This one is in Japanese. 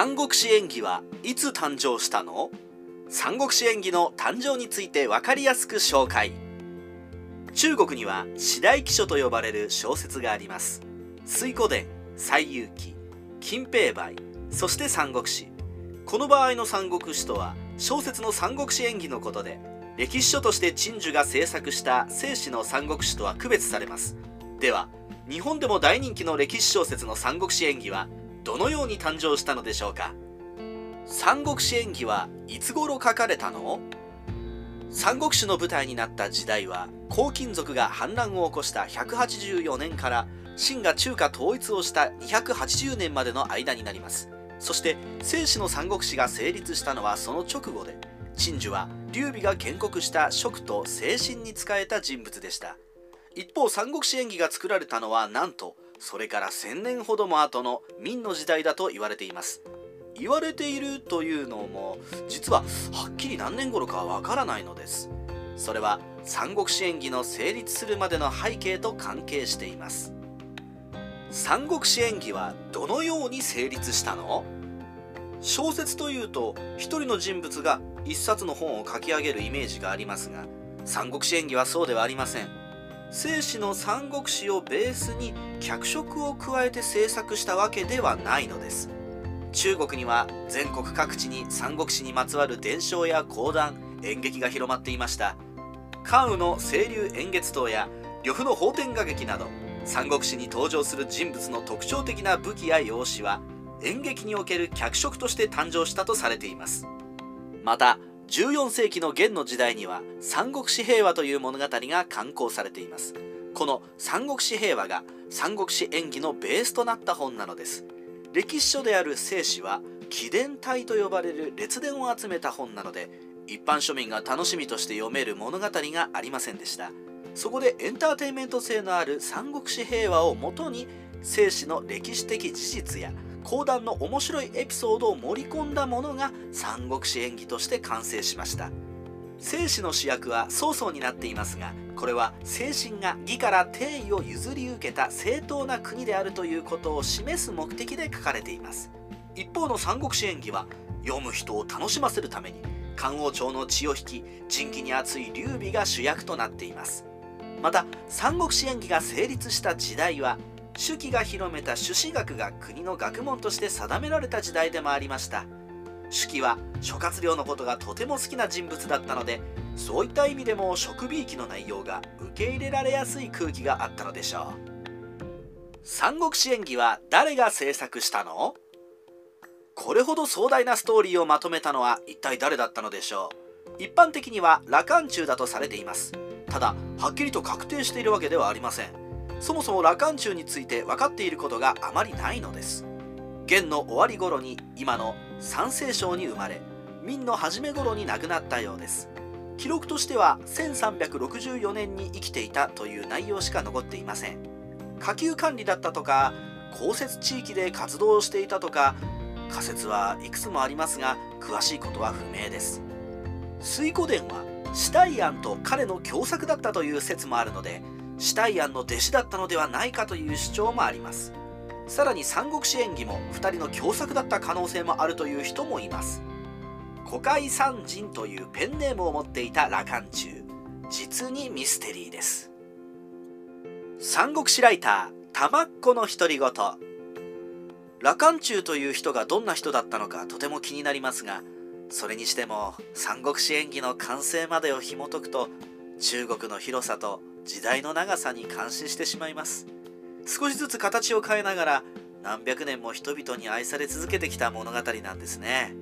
三国志演義はいつ誕生したの？三国志演義の誕生について分かりやすく紹介。中国には四大奇書と呼ばれる小説があります。水古伝西遊記金平梅そして三国志。この場合の三国志とは小説の三国志演義のことで歴史書として陳樹が制作した正史の三国志とは区別されます。では日本でも大人気の歴史小説の三国志演義はどのように誕生したのでしょうか？三国志演義はいつ頃書かれたの？三国志の舞台になった時代は黄金族が反乱を起こした184年から秦が中華統一をした280年までの間になります。そして正史の三国志が成立したのはその直後で陳樹は劉備が建国した蜀と精神に仕えた人物でした。一方三国志演義が作られたのはなんとそれから1000年ほども後の明の時代だと言われています。言われているというのも実ははっきり何年頃かはわからないのです。それは三国志演義の成立するまでの背景と関係しています。三国志演義はどのように成立したの？小説というと一人の人物が一冊の本を書き上げるイメージがありますが三国志演義はそうではありません。正史の三国志をベースに脚色を加えて制作したわけではないのです。中国には全国各地に三国志にまつわる伝承や講談演劇が広まっていました。関羽の清流演月刀や呂布の法天画劇など三国志に登場する人物の特徴的な武器や用紙は演劇における脚色として誕生したとされています。また14世紀の元の時代には三国志平和という物語が刊行されています。この三国志平和が三国志演義のベースとなった本なのです。歴史書である正史は紀伝体と呼ばれる列伝を集めた本なので一般庶民が楽しみとして読める物語がありませんでした。そこでエンターテインメント性のある三国志平和をもとに正史の歴史的事実や講談の面白いエピソードを盛り込んだものが三国志演義として完成しました。正史の主役は曹操になっていますがこれは精神が義から帝位を譲り受けた正当な国であるということを示す目的で書かれています。一方の三国志演義は読む人を楽しませるために漢王朝の血を引き仁義に熱い劉備が主役となっています。また三国志演義が成立した時代は朱熹が広めた朱子学が国の学問として定められた時代でもありました。朱熹は諸葛亮のことがとても好きな人物だったのでそういった意味でも食美意の内容が受け入れられやすい空気があったのでしょう。三国志演義は誰が制作したの？これほど壮大なストーリーをまとめたのは一体誰だったのでしょう。一般的には羅漢中だとされています。ただはっきりと確定しているわけではありません。そもそも羅漢中について分かっていることがあまりないのです。元の終わり頃に今の三聖省に生まれ明の初め頃に亡くなったようです。記録としては1364年に生きていたという内容しか残っていません。下級管理だったとか降雪地域で活動していたとか仮説はいくつもありますが詳しいことは不明です。水古伝は死体案と彼の共作だったという説もあるのでシュタイアンの弟子だったのではないかという主張もあります。さらに三国志演義も2人の共作だった可能性もあるという人もいます。古海三人というペンネームを持っていた羅漢中。実にミステリーです。三国志ライター玉っ子の独り言。羅漢中という人がどんな人だったのかとても気になりますがそれにしても三国志演義の完成までを紐解くと中国の広さと時代の長さに感心してしまいます。少しずつ形を変えながら何百年も人々に愛され続けてきた物語なんですね。